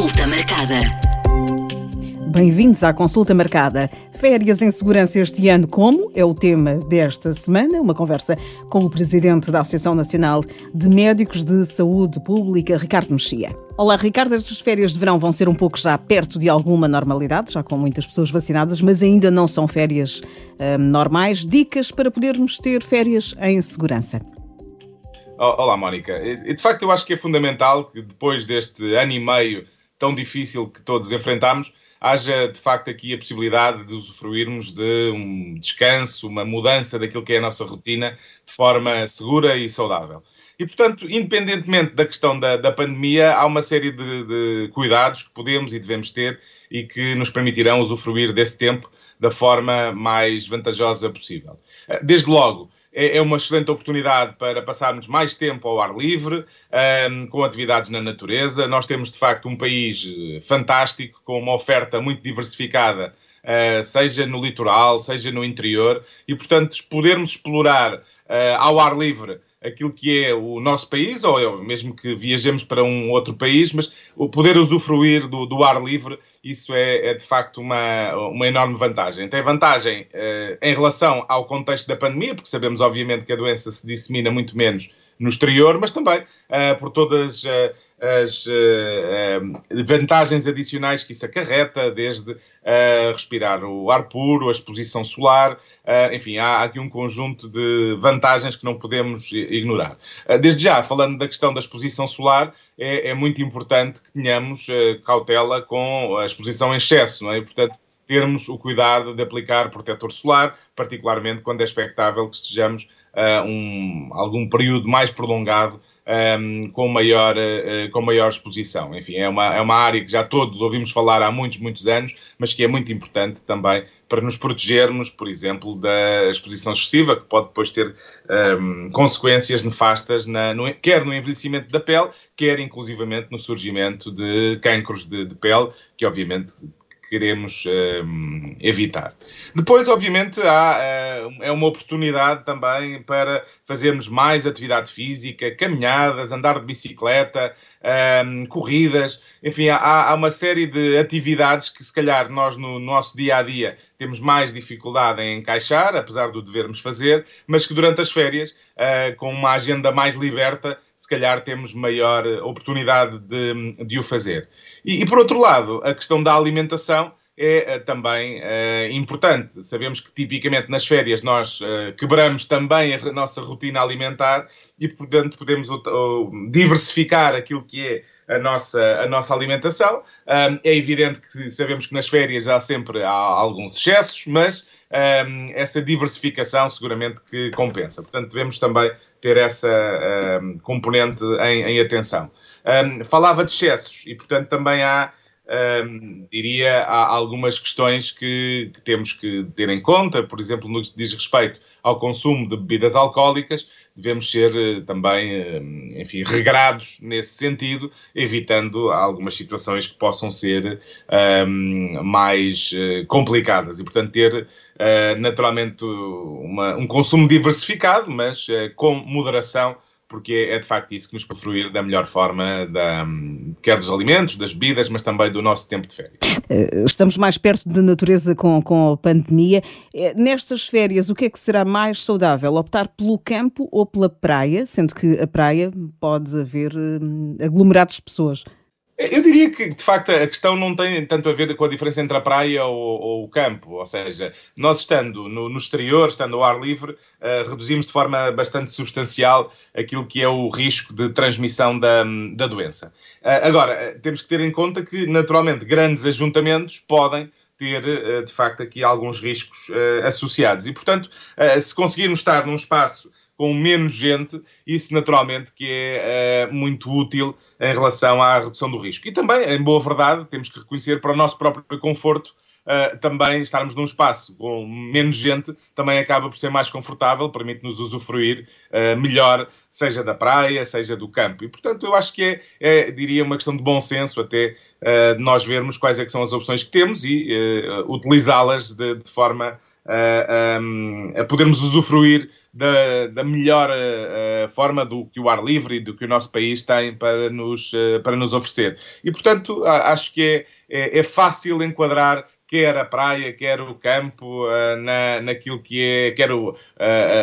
Consulta marcada. Bem-vindos à consulta marcada. Férias em segurança este ano, como? É o tema desta semana. Uma conversa com o presidente da Associação Nacional de Médicos de Saúde Pública, Ricardo Mexia. Olá, Ricardo. Estas férias de verão vão ser um pouco já perto de alguma normalidade, já com muitas pessoas vacinadas, mas ainda não são férias hum, normais. Dicas para podermos ter férias em segurança. Olá, Mónica. De facto, eu acho que é fundamental que depois deste ano e meio tão difícil que todos enfrentamos, haja de facto aqui a possibilidade de usufruirmos de um descanso, uma mudança daquilo que é a nossa rotina de forma segura e saudável. E, portanto, independentemente da questão da, da pandemia, há uma série de, de, cuidados que podemos e devemos ter e que nos permitirão usufruir desse tempo da forma mais vantajosa possível. Desde logo, é, é uma excelente oportunidade para passarmos mais tempo ao ar livre, um, com atividades na natureza. Nós temos, de facto, um país eh, fantástico, com uma oferta muito diversificada, uh, seja no litoral, seja no interior, e, portanto, podermos explorar uh, ao ar livre aquilo que é o nosso país, ou mesmo que viajemos para um outro país, mas poder usufruir do, do ar livre, isso é, é, de facto uma, uma enorme vantagem. Tem vantagem eh, em relação ao contexto da pandemia, porque sabemos, obviamente, que a doença se dissemina muito menos no exterior, mas também uh, por todas uh, as uh, vantagens adicionais que isso acarreta, desde respirar o ar puro, a exposição solar, enfim, há aqui um conjunto de vantagens que não podemos ignorar. desde já, falando da questão da exposição solar, é, é muito importante que tenhamos cautela com a exposição em excesso, não é? portanto, termos o cuidado de aplicar protetor solar, particularmente quando é expectável que estejamos uh, um, algum período mais prolongado um, com, maior, uh, com maior exposição. Enfim, é uma, é uma área que já todos ouvimos falar há muitos, muitos anos, mas que é muito importante também para nos protegermos, por exemplo, da exposição excessiva, que pode depois ter um, consequências nefastas, na, no, quer no envelhecimento da pele, quer inclusivamente no surgimento de cancros de, de pele, que obviamente queremos um, evitar. Depois, obviamente, há, uh, é uma oportunidade também para fazermos mais atividade física, caminhadas, andar de bicicleta, um, corridas, enfim, há, há, uma série de atividades que, se calhar, nós no nosso dia a dia temos mais dificuldade em encaixar, apesar do devermos fazer, mas que durante as férias, uh, com uma agenda mais liberta, se calhar temos maior oportunidade de, de o fazer. E, e, por outro lado, a questão da alimentação é uh, também uh, importante. Sabemos que tipicamente nas férias nós quebramos também a nossa rotina alimentar e, portanto, podemos diversificar aquilo que é a nossa, a nossa alimentação. Um, é evidente que sabemos que nas férias há sempre há alguns excessos, mas um, essa diversificação seguramente que compensa. Portanto, devemos também ter essa um, componente em, em atenção. Falava de excessos e, portanto, também há, um, diria, há algumas questões que, que, temos que ter em conta. Por exemplo, no que diz respeito ao consumo de bebidas alcoólicas, devemos ser uh, também, uh, enfim, regrados nesse sentido, evitando algumas situações que possam ser mais uh, complicadas e, portanto, ter naturalmente uma, um consumo diversificado, mas com moderação porque é de facto isso que nos pode fruir da melhor forma, da, quer dos alimentos, das bebidas, mas também do nosso tempo de férias. Eh, estamos mais perto da natureza com, com a pandemia. Eh, nestas férias, o que é que será mais saudável? Optar pelo campo ou pela praia? Sendo que a praia pode haver hum, aglomerados de pessoas. Eu diria que, de facto, a questão não tem tanto a ver com a diferença entre a praia ou, ou o campo. Ou seja, nós estando no, no exterior, estando ao ar livre, uh, reduzimos de forma bastante substancial aquilo que é o risco de transmissão da, da doença. Uh, agora, eh, temos que ter em conta que, naturalmente, grandes ajuntamentos podem ter, de facto, aqui alguns riscos associados. E, portanto, se conseguirmos estar num espaço com menos gente, isso naturalmente que é muito útil em relação à redução do risco. E também, em boa verdade, temos que reconhecer para o nosso próprio conforto, uh, também estarmos num espaço com menos gente, também acaba por ser mais confortável, permite-nos usufruir uh, melhor, seja da praia, seja do campo. E, portanto, eu acho que é, é diria, uma questão de bom senso até uh, nós vermos quais é são as opções que temos e utilizá-las de, de forma a, a podermos usufruir da, da melhor uh, forma do que o ar livre e do que o nosso país tem para nos, uh, para nos oferecer. E, portanto, acho que é, é, é fácil enquadrar quer a praia, quer o campo, na, naquilo que é, quer o,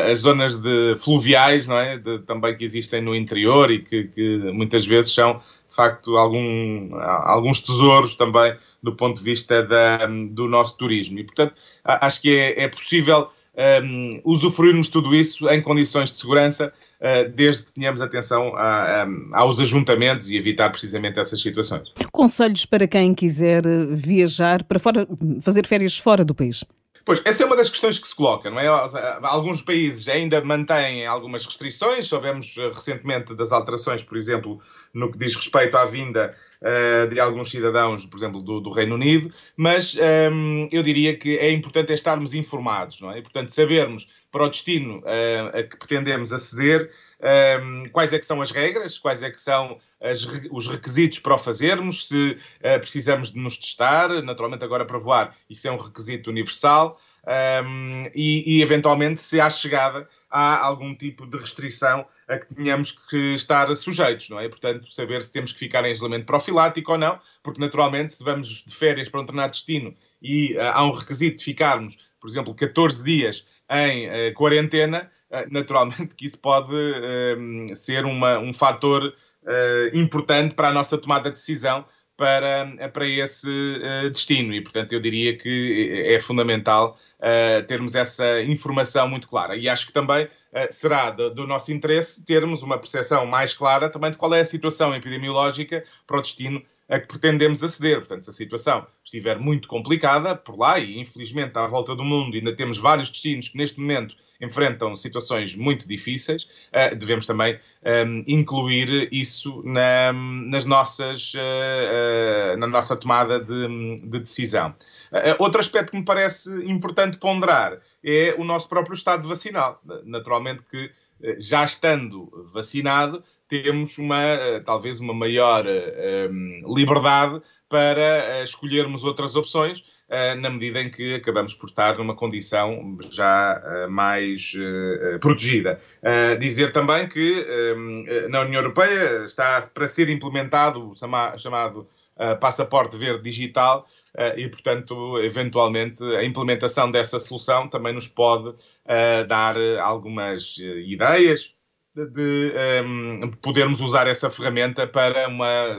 as zonas de fluviais, não é? De, também que existem no interior e que, que, muitas vezes são, de facto, algum, alguns tesouros também do ponto de vista da, do nosso turismo. E, portanto, acho que é, é possível um, usufruirmos tudo isso em condições de segurança, uh, desde que tenhamos atenção a, a, aos ajuntamentos e evitar precisamente essas situações. Conselhos para quem quiser viajar para fora, fazer férias fora do país? Pois, essa é uma das questões que se coloca, não é? Alguns países ainda mantêm algumas restrições, soubemos eh, recentemente das alterações, por exemplo, no que diz respeito à vinda uh, de alguns cidadãos, por exemplo, do, do Reino Unido, mas um, ehm, eu diria que é importante estarmos informados, não é? E, portanto, sabermos para o destino uh, a que pretendemos aceder. Ehm, quais é que são as regras, quais é que são as, os requisitos para o fazermos, se uh, precisamos de nos testar, naturalmente agora para voar, isso é um requisito universal, ehm, e, e, eventualmente se à chegada há algum tipo de restrição a que tenhamos que estar sujeitos, não é? Portanto, saber se temos que ficar em isolamento profilático ou não, porque naturalmente se vamos de férias para um determinado destino e uh, há um requisito de ficarmos, por exemplo, 14 dias em uh, quarentena, uh, naturalmente que isso pode ser uma, um fator importante para a nossa tomada de decisão para, para esse destino. E, portanto, eu diria que é fundamental uh, termos essa informação muito clara. E acho que também uh, será do, do, nosso interesse termos uma percepção mais clara também de qual é a situação epidemiológica para o destino a que pretendemos aceder. Portanto, se a situação estiver muito complicada por lá, e infelizmente à volta do mundo ainda temos vários destinos que neste momento enfrentam situações muito difíceis, uh, devemos também ehm, incluir isso na, nas nossas, uh, uh, na nossa tomada de, de decisão. outro aspecto que me parece importante ponderar é o nosso próprio estado vacinal. Naturalmente que, já estando vacinado, temos uma, talvez uma maior ehm, liberdade para escolhermos outras opções, eh, na medida em que acabamos por estar numa condição já eh, mais eh, protegida. Dizer também que na União Europeia está para ser implementado o chamado passaporte verde digital e, portanto, eventualmente a implementação dessa solução também nos pode dar algumas ideias de podermos usar essa ferramenta para uma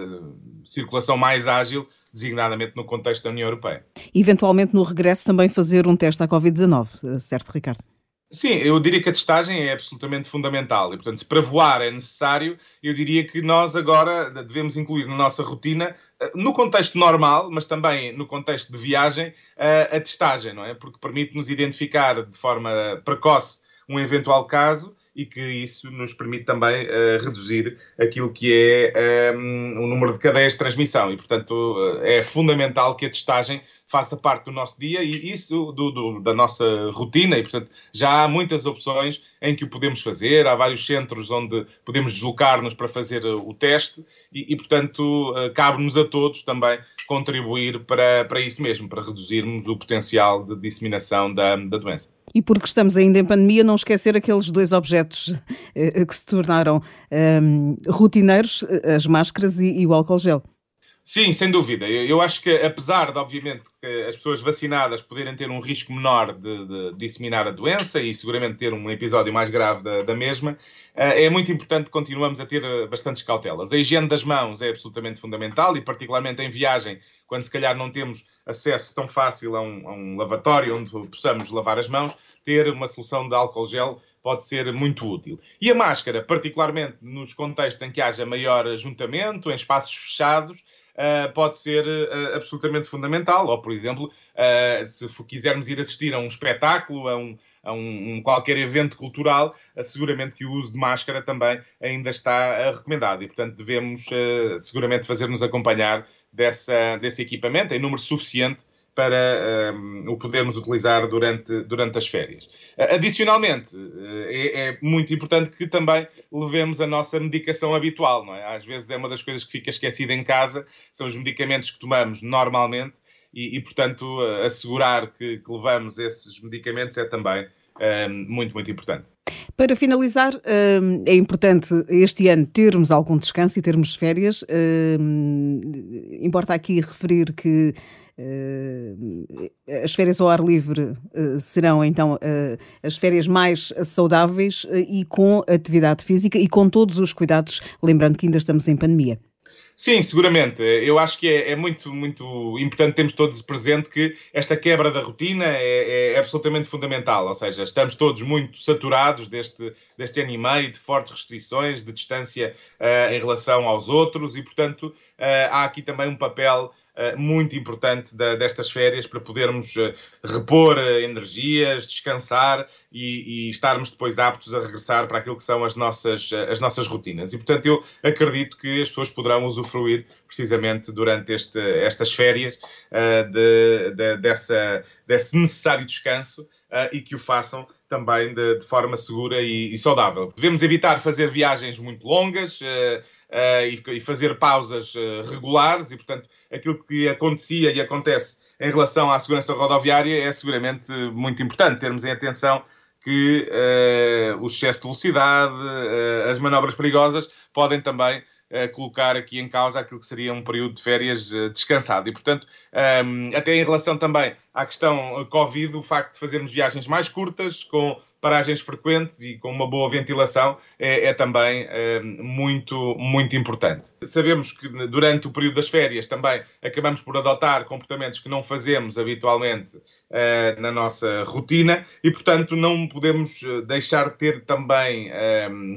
circulação mais ágil designadamente no contexto da União Europeia. Eventualmente, no regresso, também fazer um teste à Covid-19, certo, Ricardo? Sim, eu diria que a testagem é absolutamente fundamental e, portanto, se para voar é necessário, eu diria que nós agora devemos incluir na nossa rotina, eh, no contexto normal, mas também no contexto de viagem, eh, a testagem, não é? Porque permite-nos identificar de forma precoce um eventual caso e que isso nos permite também uh, reduzir aquilo que é um, ehm, o número de cadeias de transmissão. E, portanto, uh, é fundamental que a testagem faça parte do nosso dia e isso do, do, da nossa rotina e, portanto, já há muitas opções em que o podemos fazer, há vários centros onde podemos deslocar-nos para fazer eh, o teste e, e portanto, cabe-nos a todos também contribuir para, para isso mesmo, para reduzirmos o potencial de disseminação da, da doença. E porque estamos ainda em pandemia, não esquecer aqueles dois objetos eh, que se tornaram ehm, rotineiros, eh, as máscaras e, e, o álcool gel. Sim, sem dúvida. Eu, eu, acho que, apesar de, obviamente, as pessoas vacinadas poderem ter um risco menor de, de, de disseminar a doença e seguramente ter um episódio mais grave da, da mesma, é muito importante que continuemos a ter bastantes cautelas. A higiene das mãos é absolutamente fundamental e, particularmente em viagem, quando se calhar não temos acesso tão fácil a um, a um lavatório onde possamos lavar as mãos, ter uma solução de álcool gel pode ser muito útil. E a máscara, particularmente nos contextos em que haja maior ajuntamento, em espaços fechados, Uh, pode ser uh, absolutamente fundamental. Ou, por exemplo, uh, se quisermos ir assistir a um espetáculo, a um, a um, um qualquer evento cultural, seguramente que o uso de máscara também ainda está recomendado. E, portanto, devemos seguramente fazer-nos acompanhar dessa, desse equipamento em número suficiente para um, o podermos utilizar durante, durante as férias. Adicionalmente, é, é, muito importante que também levemos a nossa medicação habitual, não é? Às vezes é uma das coisas que fica esquecida em casa, são os medicamentos que tomamos normalmente e, e portanto, assegurar que, que, levamos esses medicamentos é também muito, muito importante. Para finalizar, é importante este ano termos algum descanso e termos férias. Importa aqui referir que as férias ao ar livre serão então as férias mais saudáveis e com atividade física e com todos os cuidados, lembrando que ainda estamos em pandemia. Sim, seguramente. Eu acho que é, é, muito, muito importante termos todos presente que esta quebra da rotina é, é, absolutamente fundamental. Ou seja, estamos todos muito saturados deste, deste ano e meio de fortes restrições, de distância uh, em relação aos outros e, portanto, uh, há aqui também um papel muito importante da, destas férias para podermos eh, repor eh, energias, descansar e, e, estarmos depois aptos a regressar para aquilo que são as nossas, as nossas rotinas. E, portanto, eu acredito que as pessoas poderão usufruir precisamente durante este, estas férias de, de, dessa, desse necessário descanso e que o façam também de, de forma segura e, e, saudável. Devemos evitar fazer viagens muito longas. Uh, uh, e, fazer pausas uh, regulares e, portanto, aquilo que acontecia e acontece em relação à segurança rodoviária é seguramente muito importante termos em atenção que o excesso de velocidade, as manobras perigosas podem também colocar aqui em causa aquilo que seria um período de férias descansado. E, portanto, um, até em relação também à questão Covid, o facto de fazermos viagens mais curtas, com paragens frequentes e com uma boa ventilação é, é também é, muito, muito importante. Sabemos que durante o período das férias também acabamos por adotar comportamentos que não fazemos habitualmente é, na nossa rotina e, portanto, não podemos eh, deixar de ter também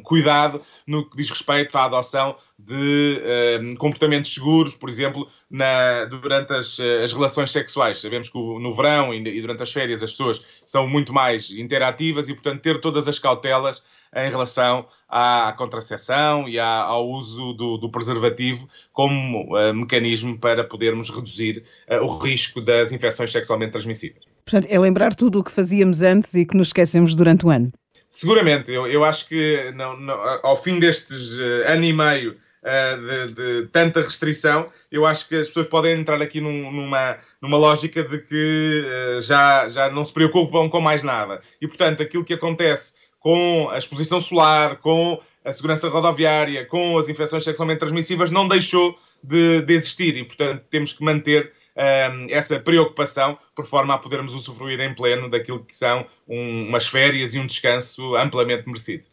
cuidado no que diz respeito à adoção de comportamentos seguros, por exemplo, na, durante as, as, relações sexuais. Sabemos que no verão e durante as férias as pessoas são muito mais interativas e, portanto, ter todas as cautelas em relação à contracepção e ao uso do, do preservativo como uh, mecanismo para podermos reduzir uh, o risco das infecções sexualmente transmissíveis. Portanto, é lembrar tudo o que fazíamos antes e que nos esquecemos durante o ano. Seguramente, eu, eu acho que não, não, ao fim destes uh, ano e meio de, de, tanta restrição, eu acho que as pessoas podem entrar aqui num, numa, numa lógica de que uh, já, já não se preocupam com mais nada. E, portanto, aquilo que acontece com a exposição solar, com a segurança rodoviária, com as infecções sexualmente transmissíveis, não deixou de, de existir. E, portanto, temos que manter ehm, essa preocupação por forma a podermos usufruir em pleno daquilo que são um, umas férias e um descanso amplamente merecido.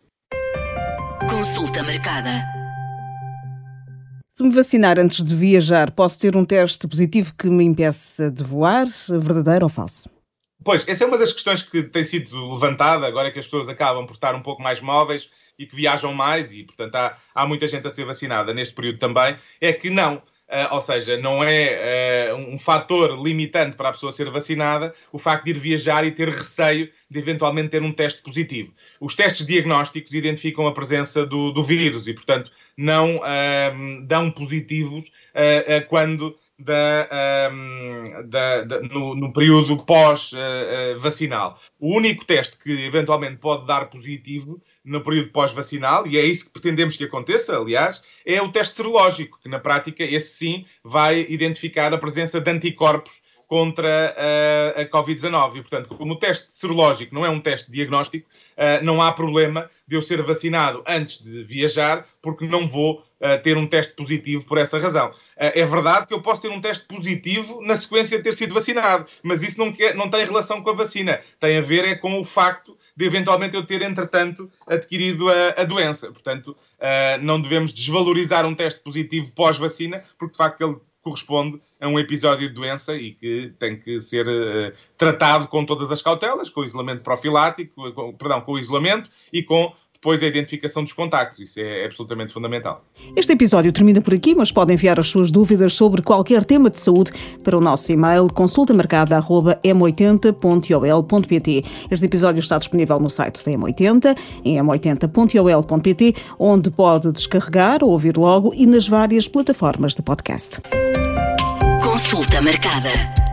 Consulta marcada. Se me vacinar antes de viajar, posso ter um teste positivo que me impeça de voar? Verdadeiro ou falso? Pois, essa é uma das questões que tem sido levantada, agora que as pessoas acabam por estar um pouco mais móveis e que viajam mais, e portanto há, há muita gente a ser vacinada neste período também, é que não. Uh, ou seja, não é uh, um fator limitante para a pessoa ser vacinada o facto de ir viajar e ter receio de eventualmente ter um teste positivo. Os testes diagnósticos identificam a presença do, do vírus e, portanto, não uh, dão positivos quando da, um, da, da, no, no, período pós-vacinal. O único teste que eventualmente pode dar positivo no período pós-vacinal, e é isso que pretendemos que aconteça, aliás, é o teste serológico, que na prática, esse sim, vai identificar a presença de anticorpos contra uh, a Covid-19. E, portanto, como o teste serológico não é um teste diagnóstico, uh, não há problema de eu ser vacinado antes de viajar, porque não vou uh, ter um teste positivo por essa razão. é verdade que eu posso ter um teste positivo na sequência de ter sido vacinado, mas isso não, quer, não tem relação com a vacina. Tem a ver é com o facto de eventualmente eu ter, entretanto, adquirido a, a doença. Portanto, não devemos desvalorizar um teste positivo pós-vacina, porque de facto ele corresponde a um episódio de doença e que tem que ser uh, tratado com todas as cautelas, com o isolamento profilático, com, perdão, com o isolamento e com depois a identificação dos contactos. Isso é absolutamente fundamental. Este episódio termina por aqui, mas pode enviar as suas dúvidas sobre qualquer tema de saúde para o nosso e-mail consultamarcada.m80.ol.pt. Este episódio está disponível no site da M80, em m80.ol.pt, onde pode descarregar ou ouvir logo e nas várias plataformas de podcast. Consulta marcada.